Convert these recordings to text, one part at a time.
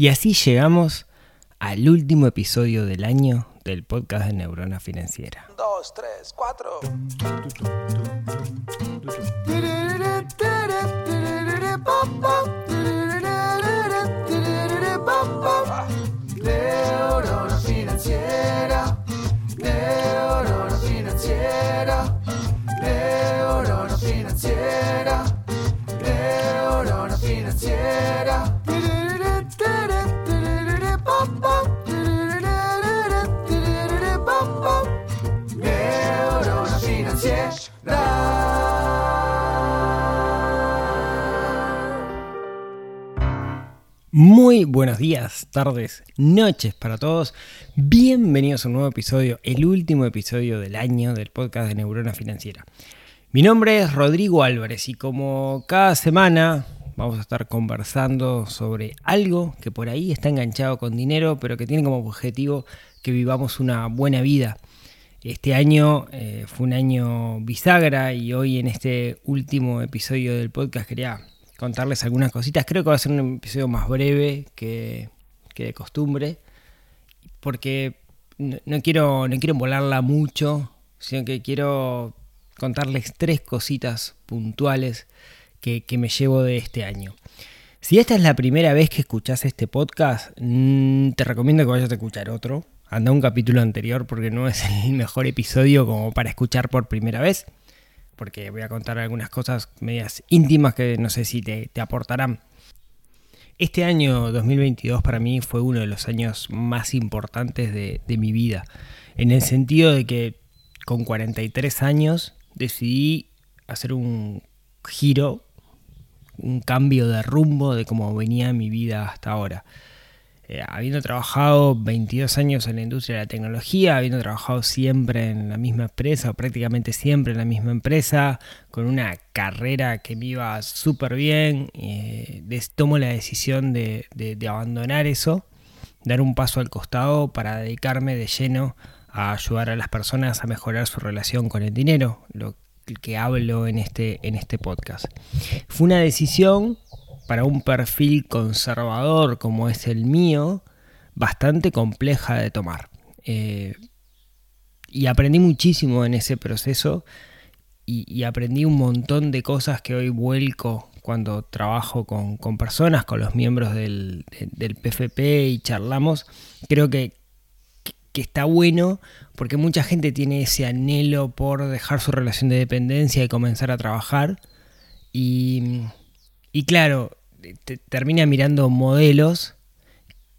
Y así llegamos al último episodio del año del podcast de Neurona Financiera. Dos, tres, cuatro. Neurona financiera. Neurona financiera. Neurona financiera. Muy buenos días, tardes, noches para todos. Bienvenidos a un nuevo episodio, el último episodio del año del podcast de Neurona Financiera. Mi nombre es Rodrigo Álvarez y como cada semana vamos a estar conversando sobre algo que por ahí está enganchado con dinero, pero que tiene como objetivo que vivamos una buena vida. Este año eh, fue un año bisagra y hoy en este último episodio del podcast quería contarles algunas cositas. Creo que va a ser un episodio más breve que, que de costumbre, porque no, quiero, no quiero volarla mucho, sino que quiero contarles tres cositas puntuales que, que, me llevo de este año. Si esta es la primera vez que escuchas este podcast, mmm, te recomiendo que vayas a escuchar otro. Anda un capítulo anterior porque no es el mejor episodio como para escuchar por primera vez. Porque voy a contar algunas cosas medias íntimas que no sé si te, aportarán. Este año 2022 para mí fue uno de los años más importantes de, de mi vida. En el sentido de que con 43 años decidí hacer un giro un cambio de rumbo de cómo venía mi vida hasta ahora. Eh, habiendo trabajado 22 años en la industria de la tecnología, habiendo trabajado siempre en la misma empresa, o prácticamente siempre en la misma empresa, con una carrera que me iba súper bien, eh, tomo la decisión de, de, abandonar eso, dar un paso al costado para dedicarme de lleno a ayudar a las personas a mejorar su relación con el dinero, lo que hablo en este, en este podcast. Fue una decisión para un perfil conservador como es el mío, bastante compleja de tomar. Eh, y aprendí muchísimo en ese proceso y, y, aprendí un montón de cosas que hoy vuelco cuando trabajo con, con personas, con los miembros del, del PFP y charlamos. Creo que, que está bueno porque mucha gente tiene ese anhelo por dejar su relación de dependencia y comenzar a trabajar. Y, y claro, te termina mirando modelos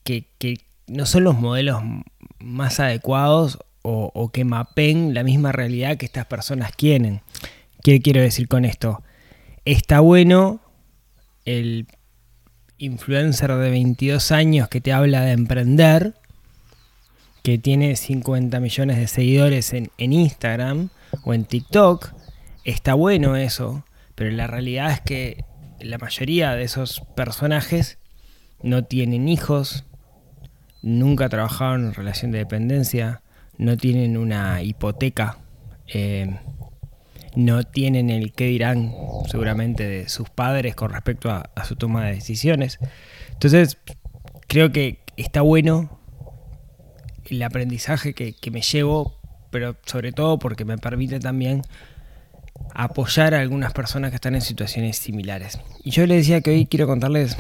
que, no son los modelos más adecuados o, que mapen la misma realidad que estas personas quieren. ¿Qué quiero decir con esto? Está bueno el influencer de 22 años que te habla de emprender que tiene 50 millones de seguidores en, Instagram o en TikTok, está bueno eso, pero la realidad es que la mayoría de esos personajes no tienen hijos, nunca trabajaron en relación de dependencia, no tienen una hipoteca, eh, no tienen el qué dirán seguramente de sus padres con respecto a, a su toma de decisiones. Entonces, creo que está bueno el aprendizaje que, que, me llevo, pero sobre todo porque me permite también apoyar a algunas personas que están en situaciones similares. Y yo les decía que hoy quiero contarles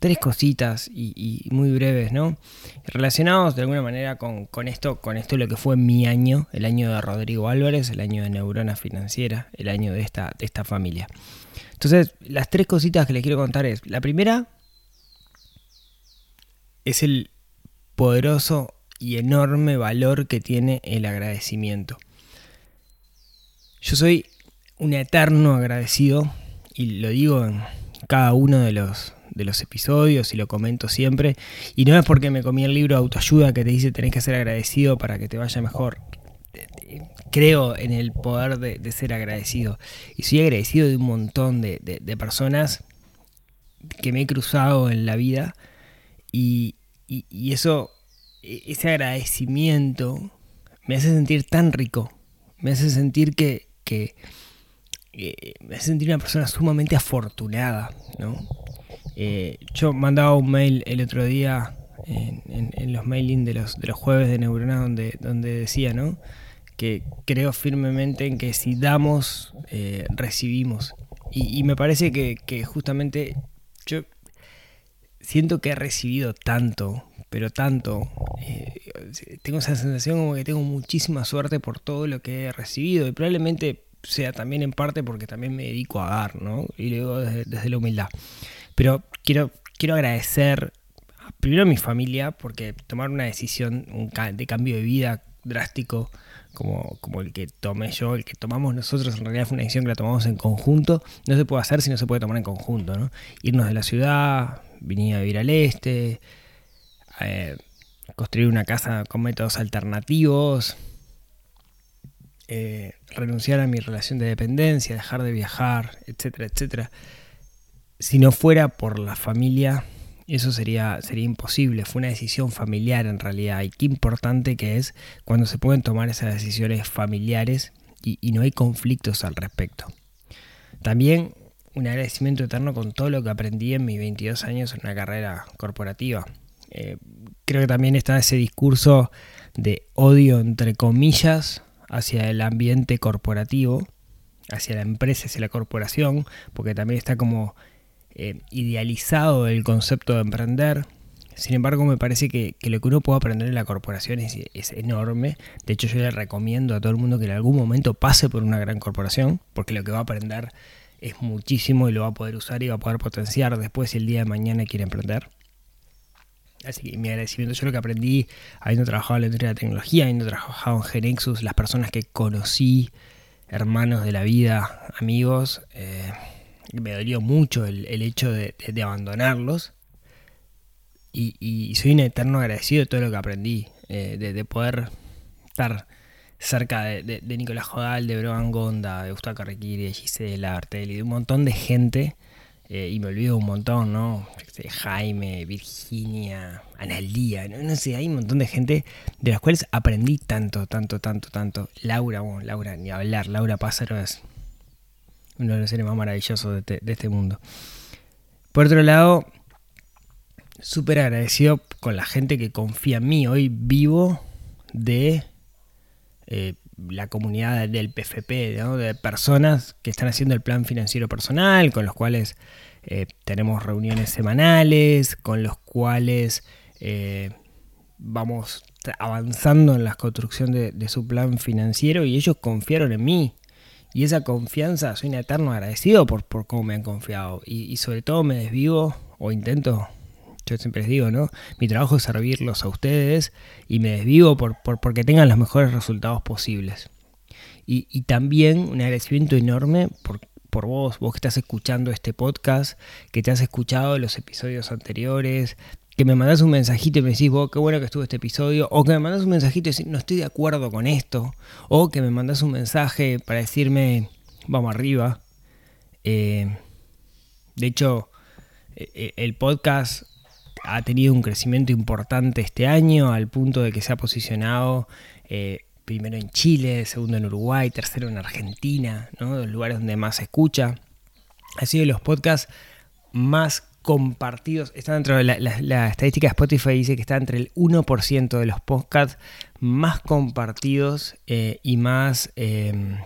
tres cositas y, muy breves, ¿no? Relacionados de alguna manera con, con, esto, con esto lo que fue mi año, el año de Rodrigo Álvarez, el año de Neurona Financiera, el año de esta, de esta familia. Entonces, las tres cositas que les quiero contar es, la primera es el poderoso y enorme valor que tiene el agradecimiento. Yo soy un eterno agradecido y lo digo en cada uno de los, de los episodios y lo comento siempre. Y no es porque me comí el libro de autoayuda que te dice tenés que ser agradecido para que te vaya mejor. Creo en el poder de, ser agradecido. Y soy agradecido de un montón de, de, personas que me he cruzado en la vida. Y, y, y eso ese agradecimiento me hace sentir tan rico, me hace sentir que, que, me hace sentir una persona sumamente afortunada, ¿no? Eh, yo mandaba un mail el otro día en, los mailing de los, de los jueves de Neurona donde, donde decía, ¿no? Que creo firmemente en que si damos, eh, recibimos. Y, me parece que, justamente yo siento que he recibido tanto, pero tanto. eh, tengo esa sensación como que tengo muchísima suerte por todo lo que he recibido y probablemente sea también en parte porque también me dedico a dar, ¿no? Y lo digo desde, desde la humildad. Pero quiero, quiero agradecer primero a mi familia porque tomar una decisión un ca- de cambio de vida drástico como, como el que tomé yo, el que tomamos nosotros, en realidad fue una decisión que la tomamos en conjunto, no se puede hacer si no se puede tomar en conjunto, ¿no? Irnos de la ciudad, venir a vivir al este, eh, construir una casa con métodos alternativos, eh, renunciar a mi relación de dependencia, dejar de viajar, etcétera, etcétera. Si no fuera por la familia, eso sería, sería imposible. Fue una decisión familiar en realidad. Y qué importante que es cuando se pueden tomar esas decisiones familiares y, no hay conflictos al respecto. También un agradecimiento eterno con todo lo que aprendí en mis 22 años en una carrera corporativa. Eh, creo que también está ese discurso de odio, entre comillas, hacia el ambiente corporativo, hacia la empresa, hacia la corporación, porque también está como eh, idealizado el concepto de emprender. Sin embargo, me parece que, lo que uno puede aprender en la corporación es, es enorme. De hecho, yo le recomiendo a todo el mundo que en algún momento pase por una gran corporación, porque lo que va a aprender es muchísimo y lo va a poder usar y va a poder potenciar después si el día de mañana quiere emprender. Así que mi agradecimiento, yo lo que aprendí habiendo trabajado en la industria de la tecnología, habiendo trabajado en Genexus, las personas que conocí, hermanos de la vida, amigos, eh, me dolió mucho el, hecho de, abandonarlos. Y, soy un eterno agradecido de todo lo que aprendí, eh, de, de poder estar cerca de Nicolás Jodal, de Brogan Gonda, de Gustavo Carrequiri, de Gisela Artelli, de un montón de gente, eh, y me olvido un montón, ¿no? Jaime, Virginia, Analía, ¿no? no sé, hay un montón de gente de las cuales aprendí tanto, tanto, tanto, tanto. Laura, bueno, Laura, ni hablar, Laura Pázaro es uno de los seres más maravillosos de este, de este mundo. Por otro lado, súper agradecido con la gente que confía en mí. Hoy vivo de eh, la comunidad del PFP, de personas que están haciendo el plan financiero personal, con los cuales eh, tenemos reuniones semanales, con los cuales eh, vamos avanzando en la construcción de, de su plan financiero y ellos confiaron en mí. Y esa confianza, soy un eterno agradecido por, por cómo me han confiado. Y, y sobre todo me desvivo o intento yo siempre les digo, ¿no? Mi trabajo es servirlos a ustedes y me desvivo por, por- porque tengan los mejores resultados posibles. Y, y también un agradecimiento enorme por, por vos, vos que estás escuchando este podcast, que te has escuchado los episodios anteriores, que me mandás un mensajito y me decís, vos, qué bueno que estuvo este episodio, o que me mandás un mensajito y decís, no estoy de acuerdo con esto, o que me mandás un mensaje para decirme, vamos arriba. Eh, de hecho, eh, eh, el podcast ha tenido un crecimiento importante este año al punto de que se ha posicionado eh, primero en Chile, segundo en Uruguay, tercero en Argentina, ¿no? los lugares donde más se escucha. Ha sido los podcasts más compartidos. Está dentro de la estadística de Spotify, dice que está entre el 1% de los podcasts más compartidos eh, y más, eh,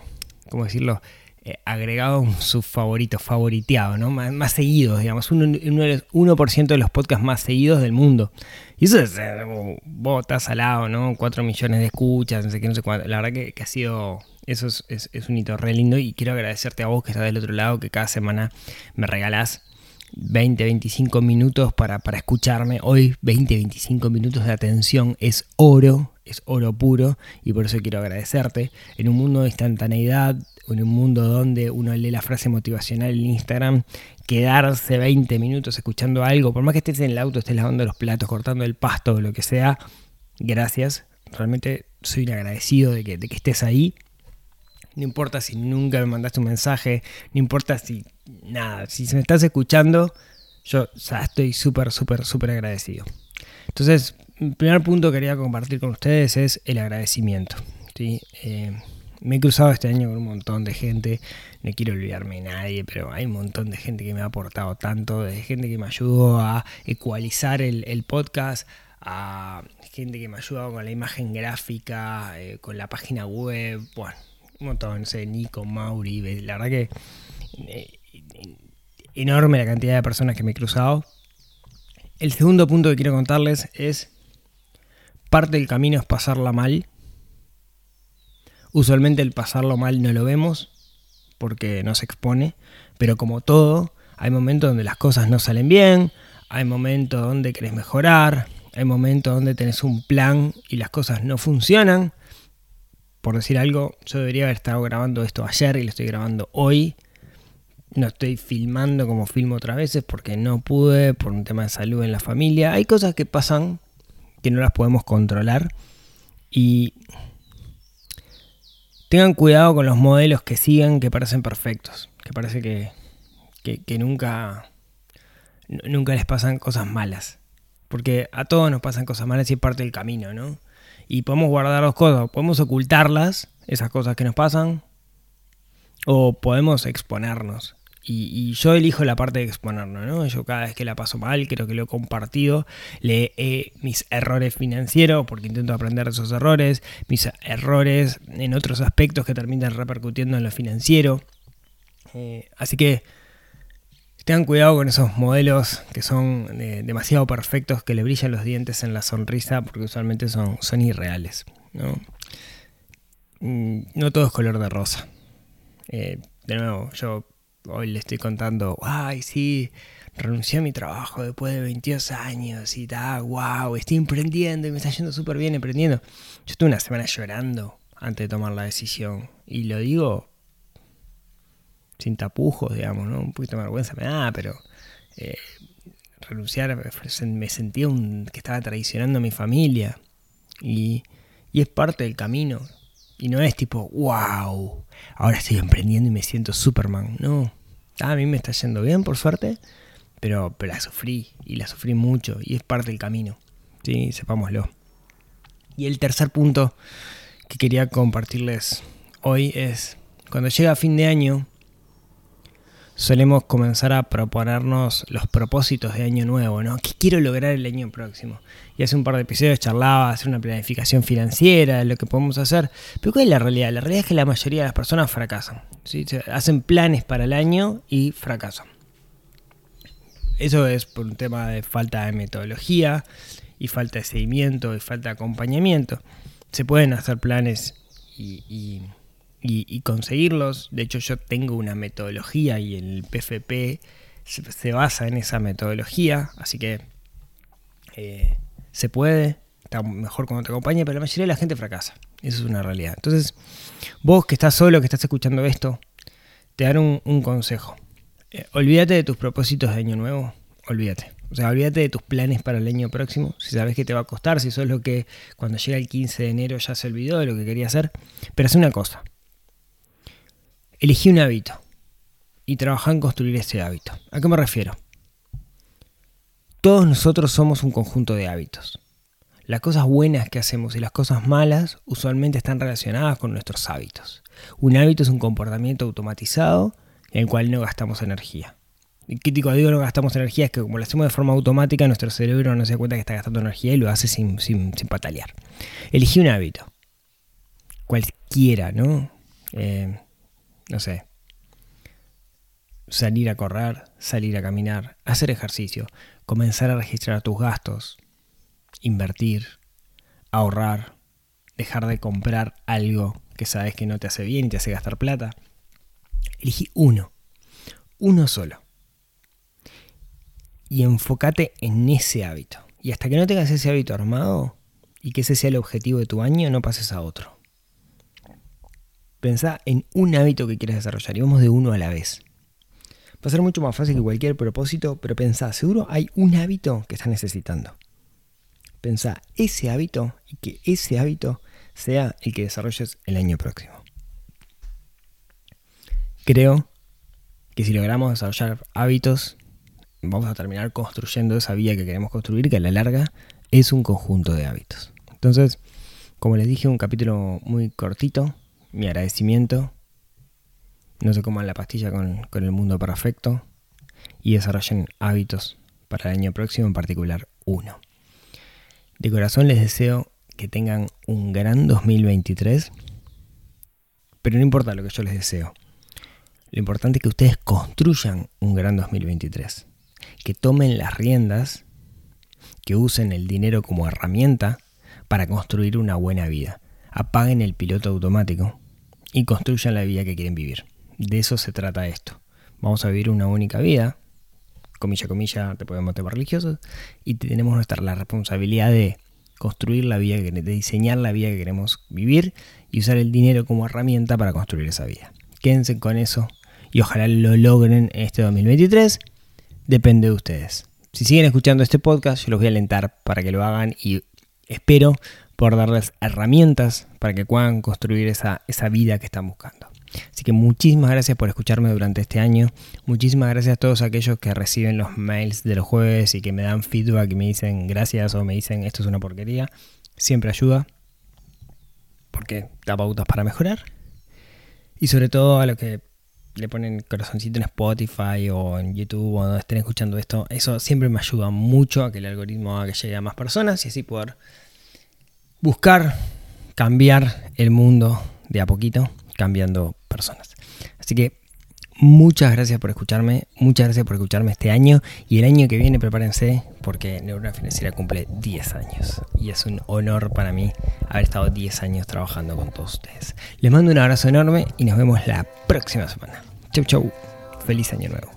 ¿cómo decirlo? Eh, agregado un subfavorito, favoriteado, ¿no? Más, más seguidos, digamos, uno, uno de los 1% de los podcasts más seguidos del mundo. Y eso es, eh, vos estás al lado, ¿no? 4 millones de escuchas, no sé qué, no sé cuánto. La verdad que, que ha sido, eso es, es- es un hito re lindo y quiero agradecerte a vos que estás del otro lado, que cada semana me regalás 20, 25 minutos para, para escucharme. Hoy 20, 25 minutos de atención es oro, es oro puro y por eso quiero agradecerte. En un mundo de instantaneidad, en un mundo donde uno lee la frase motivacional en Instagram, quedarse 20 minutos escuchando algo, por más que estés en el auto, estés lavando los platos, cortando el pasto o lo que sea, gracias. Realmente soy agradecido de que, de que estés ahí. No importa si nunca me mandaste un mensaje, no importa si nada, si me estás escuchando, yo estoy súper, súper, súper agradecido. Entonces, el primer punto que quería compartir con ustedes es el agradecimiento. ¿sí? Eh, Me he cruzado este año con un montón de gente, no quiero olvidarme de nadie, pero hay un montón de gente que me ha aportado tanto, de gente que me ayudó a ecualizar el, podcast, a gente que me ha ayudado con la imagen gráfica, eh, con la página web, bueno, un montón, no sé, Nico, Mauri, la verdad que eh, enorme la cantidad de personas que me he cruzado. El segundo punto que quiero contarles es, parte del camino es pasarla mal. Usualmente el pasarlo mal no lo vemos porque no se expone, pero como todo, hay momentos donde las cosas no salen bien, hay momentos donde querés mejorar, hay momentos donde tenés un plan y las cosas no funcionan. Por decir algo, yo debería haber estado grabando esto ayer y lo estoy grabando hoy. No estoy filmando como filmo otras veces porque no pude, por un tema de salud en la familia. Hay cosas que pasan que no las podemos controlar. Y tengan cuidado con los modelos que sigan que parecen perfectos. Que parece que, que, nunca, nunca les pasan cosas malas. Porque a todos nos pasan cosas malas y es parte del camino, ¿no? Y podemos guardar dos cosas. Podemos ocultarlas, esas cosas que nos pasan, o podemos exponernos. Y, yo elijo la parte de exponernos, ¿no? Yo cada vez que la paso mal, creo que lo he compartido, lee mis errores financieros, porque intento aprender de esos errores, mis errores en otros aspectos que terminan repercutiendo en lo financiero. Eh, así que tengan cuidado con esos modelos que son eh, demasiado perfectos, que le brillan los dientes en la sonrisa, porque usualmente son, son irreales. ¿no? Mm, no todo es color de rosa. Eh, de nuevo, yo hoy le estoy contando, ay, sí, renuncié a mi trabajo después de 22 años y tal, wow, estoy emprendiendo y me está yendo súper bien emprendiendo. Yo estuve una semana llorando antes de tomar la decisión y lo digo sin tapujos, digamos, ¿no? Un poquito de vergüenza me da, pero eh, renunciar, me sentía que estaba traicionando a mi familia y, y es parte del camino. Y no es tipo, wow, ahora estoy emprendiendo y me siento Superman. No, a mí me está yendo bien, por suerte, pero, pero la sufrí y la sufrí mucho y es parte del camino. Sí, sepámoslo. Y el tercer punto que quería compartirles hoy es, cuando llega fin de año, solemos comenzar a proponernos los propósitos de año nuevo, ¿no? ¿Qué quiero lograr el año próximo? Y hace un par de episodios charlaba hacer una planificación financiera, lo que podemos hacer. Pero ¿cuál es la realidad? La realidad es que la mayoría de las personas fracasan. Hacen planes para el año y fracasan. Eso es por un tema de falta de metodología y falta de seguimiento y falta de acompañamiento. Se pueden hacer planes y y, conseguirlos. De hecho, yo tengo una metodología y el PFP se, basa en esa metodología, así que eh, se puede, está mejor cuando te acompaña, pero la mayoría de la gente fracasa. Eso es una realidad. Entonces, vos que estás solo, que estás escuchando esto, te daré un, un consejo. Eh, olvídate de tus propósitos de año nuevo, olvídate. O sea, olvídate de tus planes para el año próximo. Si sabes que te va a costar, si eso es lo que cuando llega el 15 de enero ya se olvidó de lo que quería hacer. Pero haz una cosa. Elegí un hábito y trabajá en construir ese hábito. ¿A qué me refiero? Todos nosotros somos un conjunto de hábitos. Las cosas buenas que hacemos y las cosas malas usualmente están relacionadas con nuestros hábitos. Un hábito es un comportamiento automatizado en el cual no gastamos energía. Y crítico digo no gastamos energía es que como lo hacemos de forma automática, nuestro cerebro no se da cuenta que está gastando energía y lo hace sin, sin, sin patalear. Elegí un hábito. Cualquiera, ¿no? Eh, no sé, salir a correr, salir a caminar, hacer ejercicio, comenzar a registrar tus gastos, invertir, ahorrar, dejar de comprar algo que sabes que no te hace bien y te hace gastar plata. Elegí uno, uno solo. Y enfócate en ese hábito. Y hasta que no tengas ese hábito armado y que ese sea el objetivo de tu año, no pases a otro. Pensá en un hábito que quieras desarrollar y vamos de uno a la vez. Va a ser mucho más fácil que cualquier propósito, pero pensá, seguro hay un hábito que estás necesitando. Pensá ese hábito y que ese hábito sea el que desarrolles el año próximo. Creo que si logramos desarrollar hábitos, vamos a terminar construyendo esa vía que queremos construir, que a la larga es un conjunto de hábitos. Entonces, como les dije, un capítulo muy cortito, mi agradecimiento. No se coman la pastilla con, el mundo perfecto y desarrollen hábitos para el año próximo, en particular uno. De corazón les deseo que tengan un gran 2023, pero no importa lo que yo les deseo. Lo importante es que ustedes construyan un gran 2023, que tomen las riendas, que usen el dinero como herramienta para construir una buena vida. Apaguen el piloto automático y construyan la vida que quieren vivir. De eso se trata esto. Vamos a vivir una única vida, comilla, comilla, te podemos tener religiosos, y tenemos nuestra la responsabilidad de construir la vida, de diseñar la vida que queremos vivir y usar el dinero como herramienta para construir esa vida. Quédense con eso y ojalá lo logren en este 2023. Depende de ustedes. Si siguen escuchando este podcast, yo los voy a alentar para que lo hagan y espero por darles herramientas para que puedan construir esa, esa vida que están buscando. Así que muchísimas gracias por escucharme durante este año. Muchísimas gracias a todos aquellos que reciben los mails de los jueves y que me dan feedback y me dicen gracias o me dicen esto es una porquería. Siempre ayuda porque da pautas para mejorar. Y sobre todo a los que le ponen corazoncito en Spotify o en YouTube o donde estén escuchando esto, eso siempre me ayuda mucho a que el algoritmo haga que llegue a más personas y así poder buscar cambiar el mundo de a poquito, cambiando personas. Así que muchas gracias por escucharme, muchas gracias por escucharme este año y el año que viene prepárense porque Neurona Financiera cumple 10 años y es un honor para mí haber estado 10 años trabajando con todos ustedes. Les mando un abrazo enorme y nos vemos la próxima semana. Chau chau, feliz año nuevo.